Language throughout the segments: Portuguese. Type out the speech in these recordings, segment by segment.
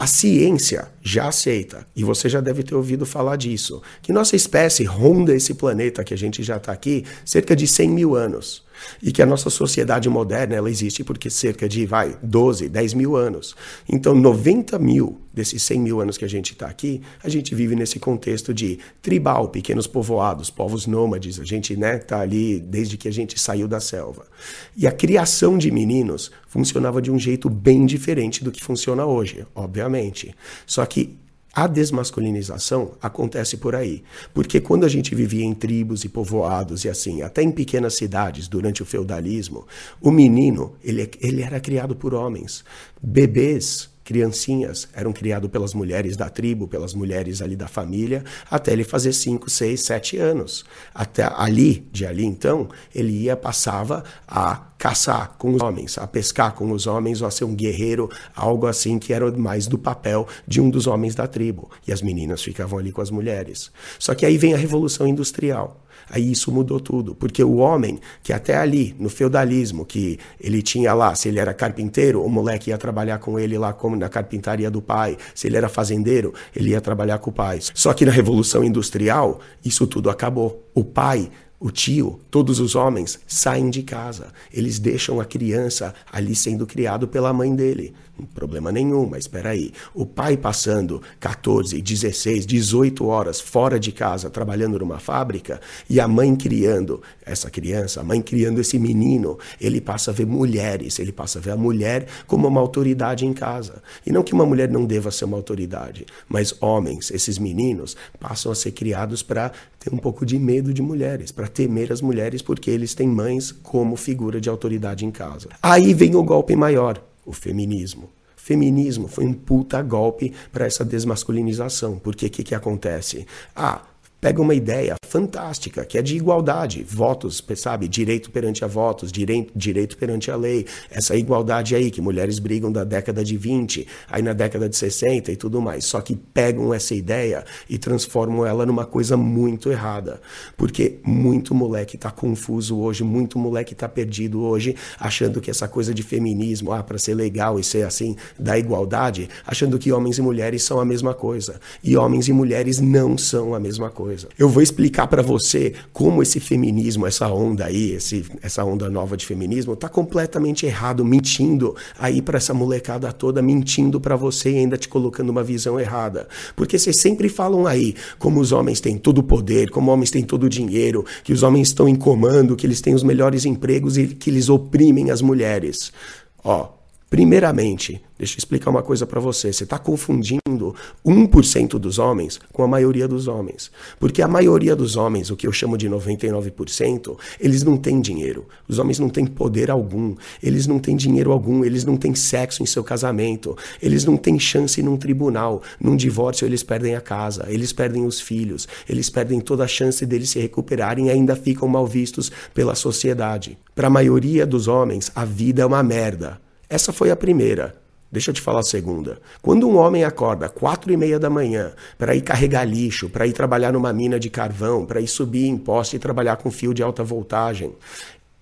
A ciência já aceita, e você já deve ter ouvido falar disso, que nossa espécie ronda esse planeta que a gente já está aqui cerca de 100 mil anos. E que a nossa sociedade moderna ela existe porque cerca de, vai, 12, 10 mil anos. Então, 90 mil desses 100 mil anos que a gente está aqui, a gente vive nesse contexto de tribal, pequenos povoados, povos nômades. A gente está né, tá ali desde que a gente saiu da selva. E a criação de meninos funcionava de um jeito bem diferente do que funciona hoje, obviamente. Só que a desmasculinização acontece por aí, porque quando a gente vivia em tribos e povoados e assim, até em pequenas cidades durante o feudalismo, o menino ele, ele era criado por homens. Bebês criancinhas eram criados pelas mulheres da tribo, pelas mulheres ali da família, até ele fazer 5, 6, 7 anos. Até ali, de ali então, ele ia, passava a caçar com os homens, a pescar com os homens, ou a ser um guerreiro, algo assim que era mais do papel de um dos homens da tribo. E as meninas ficavam ali com as mulheres. Só que aí vem a Revolução Industrial. Aí isso mudou tudo, porque o homem que até ali, no feudalismo, que ele tinha lá, se ele era carpinteiro, o moleque ia trabalhar com ele lá como na carpintaria do pai. Se ele era fazendeiro, ele ia trabalhar com o pai. Só que na Revolução Industrial, isso tudo acabou. O pai o tio, todos os homens saem de casa. Eles deixam a criança ali sendo criado pela mãe dele. Problema nenhum, mas espera aí. O pai passando 14, 16, 18 horas fora de casa trabalhando numa fábrica e a mãe criando essa criança, a mãe criando esse menino, ele passa a ver mulheres, ele passa a ver a mulher como uma autoridade em casa. E não que uma mulher não deva ser uma autoridade, mas homens, esses meninos, passam a ser criados para ter um pouco de medo de mulheres, para temer as mulheres porque eles têm mães como figura de autoridade em casa. Aí vem o golpe maior o feminismo. Feminismo foi um puta golpe para essa desmasculinização. Porque o que, que acontece? Ah, pega uma ideia fantástica, que é de igualdade, votos, sabe, direito perante a votos, direito, direito perante a lei, essa igualdade aí que mulheres brigam da década de 20, aí na década de 60 e tudo mais, só que pegam essa ideia e transformam ela numa coisa muito errada, porque muito moleque tá confuso hoje, muito moleque tá perdido hoje, achando que essa coisa de feminismo, ah, para ser legal e ser assim, da igualdade, achando que homens e mulheres são a mesma coisa, e homens e mulheres não são a mesma coisa coisa. Eu vou explicar para você como esse feminismo, essa onda aí, esse, essa onda nova de feminismo, tá completamente errado, mentindo aí para essa molecada toda, mentindo para você e ainda te colocando uma visão errada. Porque vocês sempre falam aí como os homens têm todo o poder, como homens têm todo o dinheiro, que os homens estão em comando, que eles têm os melhores empregos e que eles oprimem as mulheres. Ó, primeiramente, Deixa eu explicar uma coisa para você. Você está confundindo 1% dos homens com a maioria dos homens. Porque a maioria dos homens, o que eu chamo de 99%, eles não têm dinheiro. Os homens não têm poder algum. Eles não têm dinheiro algum. Eles não têm sexo em seu casamento. Eles não têm chance num tribunal. Num divórcio, eles perdem a casa. Eles perdem os filhos. Eles perdem toda a chance deles se recuperarem e ainda ficam mal vistos pela sociedade. Para a maioria dos homens, a vida é uma merda. Essa foi a primeira. Deixa eu te falar a segunda. Quando um homem acorda quatro e meia da manhã para ir carregar lixo, para ir trabalhar numa mina de carvão, para ir subir em poste e trabalhar com fio de alta voltagem,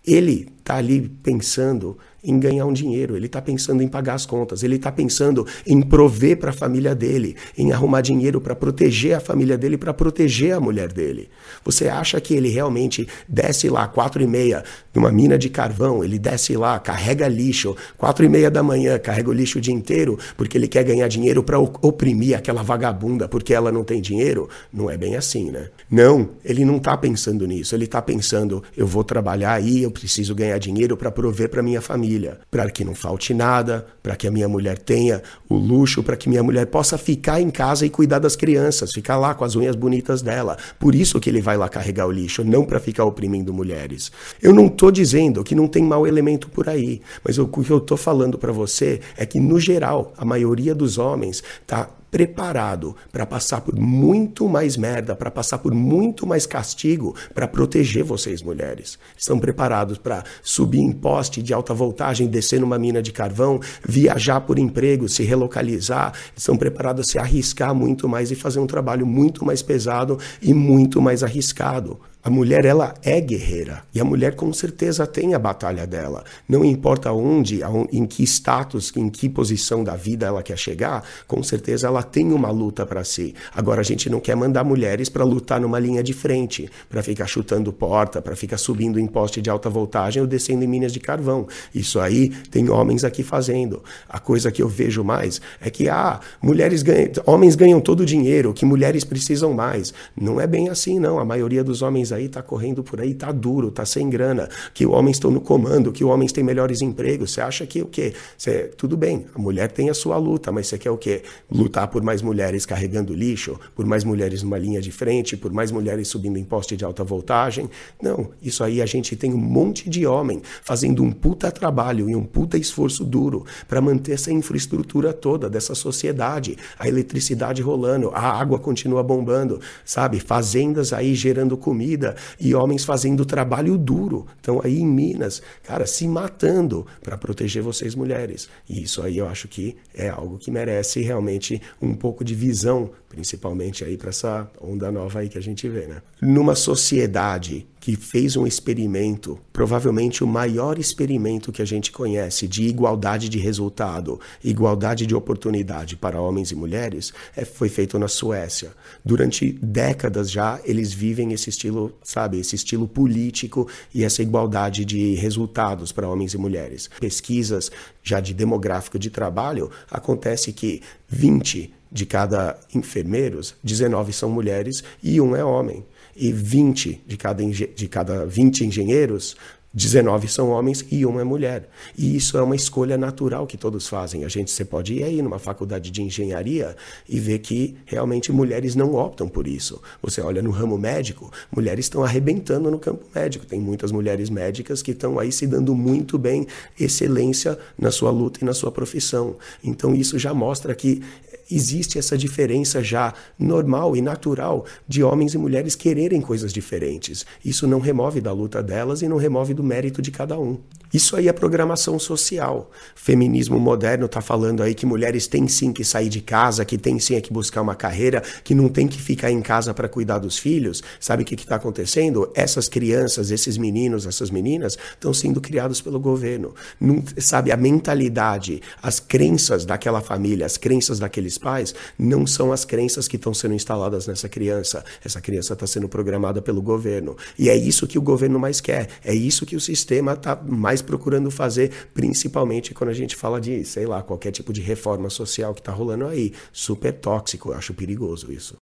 ele está ali pensando em ganhar um dinheiro, ele está pensando em pagar as contas, ele está pensando em prover para a família dele, em arrumar dinheiro para proteger a família dele, para proteger a mulher dele. Você acha que ele realmente desce lá quatro e meia numa mina de carvão, ele desce lá, carrega lixo, quatro e meia da manhã, carrega o lixo o dia inteiro porque ele quer ganhar dinheiro para oprimir aquela vagabunda porque ela não tem dinheiro? Não é bem assim, né? Não, ele não está pensando nisso, ele está pensando, eu vou trabalhar aí, eu preciso ganhar dinheiro para prover para minha família para que não falte nada, para que a minha mulher tenha o luxo, para que minha mulher possa ficar em casa e cuidar das crianças, ficar lá com as unhas bonitas dela. Por isso que ele vai lá carregar o lixo, não para ficar oprimindo mulheres. Eu não estou dizendo que não tem mau elemento por aí, mas o que eu estou falando para você é que, no geral, a maioria dos homens está preparado para passar por muito mais merda, para passar por muito mais castigo para proteger vocês, mulheres. Estão preparados para subir em poste de alta voltagem, descer numa mina de carvão, viajar por emprego, se relocalizar. Estão preparados a se arriscar muito mais e fazer um trabalho muito mais pesado e muito mais arriscado. A mulher, ela é guerreira. E a mulher, com certeza, tem a batalha dela. Não importa onde, em que status, em que posição da vida ela quer chegar, com certeza ela tem uma luta para si. Agora, a gente não quer mandar mulheres para lutar numa linha de frente, para ficar chutando porta, para ficar subindo em poste de alta voltagem ou descendo em minas de carvão. Isso aí tem homens aqui fazendo. A coisa que eu vejo mais é que, ah, mulheres ganham, homens ganham todo o dinheiro, que mulheres precisam mais. Não é bem assim, não. A maioria dos homens aí tá correndo por aí, tá duro, tá sem grana, que homens estão no comando, que homens têm melhores empregos. Você acha que o quê? Cê, tudo bem, a mulher tem a sua luta, mas você quer o quê? Lutar por mais mulheres carregando lixo, por mais mulheres numa linha de frente, por mais mulheres subindo em poste de alta voltagem? Não, isso aí a gente tem um monte de homem fazendo um puta trabalho e um puta esforço duro para manter essa infraestrutura toda dessa sociedade, a eletricidade rolando, a água continua bombando, sabe? Fazendas aí gerando comida vida e homens fazendo trabalho duro. Então aí em Minas, cara, se matando para proteger vocês mulheres. E isso aí eu acho que é algo que merece realmente um pouco de visão, principalmente aí para essa onda nova aí que a gente vê, né? Numa sociedade que fez um experimento, provavelmente o maior experimento que a gente conhece de igualdade de resultado, igualdade de oportunidade para homens e mulheres, é, foi feito na Suécia. Durante décadas já eles vivem esse estilo, sabe, esse estilo político e essa igualdade de resultados para homens e mulheres. Pesquisas já de demográfico de trabalho acontece que 20 de cada enfermeiros, 19 são mulheres e um é homem e 20 de cada, de cada 20 engenheiros, 19 são homens e uma é mulher. E isso é uma escolha natural que todos fazem. A gente você pode ir aí numa faculdade de engenharia e ver que realmente mulheres não optam por isso. Você olha no ramo médico, mulheres estão arrebentando no campo médico. Tem muitas mulheres médicas que estão aí se dando muito bem, excelência na sua luta e na sua profissão. Então isso já mostra que existe essa diferença já normal e natural de homens e mulheres quererem coisas diferentes. Isso não remove da luta delas e não remove do mérito de cada um. Isso aí é programação social. Feminismo moderno está falando aí que mulheres têm sim que sair de casa, que têm sim que buscar uma carreira, que não tem que ficar em casa para cuidar dos filhos. Sabe o que está acontecendo? Essas crianças, esses meninos, essas meninas estão sendo criados pelo governo. Não, sabe, a mentalidade, as crenças daquela família, as crenças daqueles pais, não são as crenças que estão sendo instaladas nessa criança. Essa criança está sendo programada pelo governo. E é isso que o governo mais quer. É isso que o sistema está mais procurando fazer, principalmente quando a gente fala de, sei lá, qualquer tipo de reforma social que está rolando aí. Super tóxico, eu acho perigoso isso.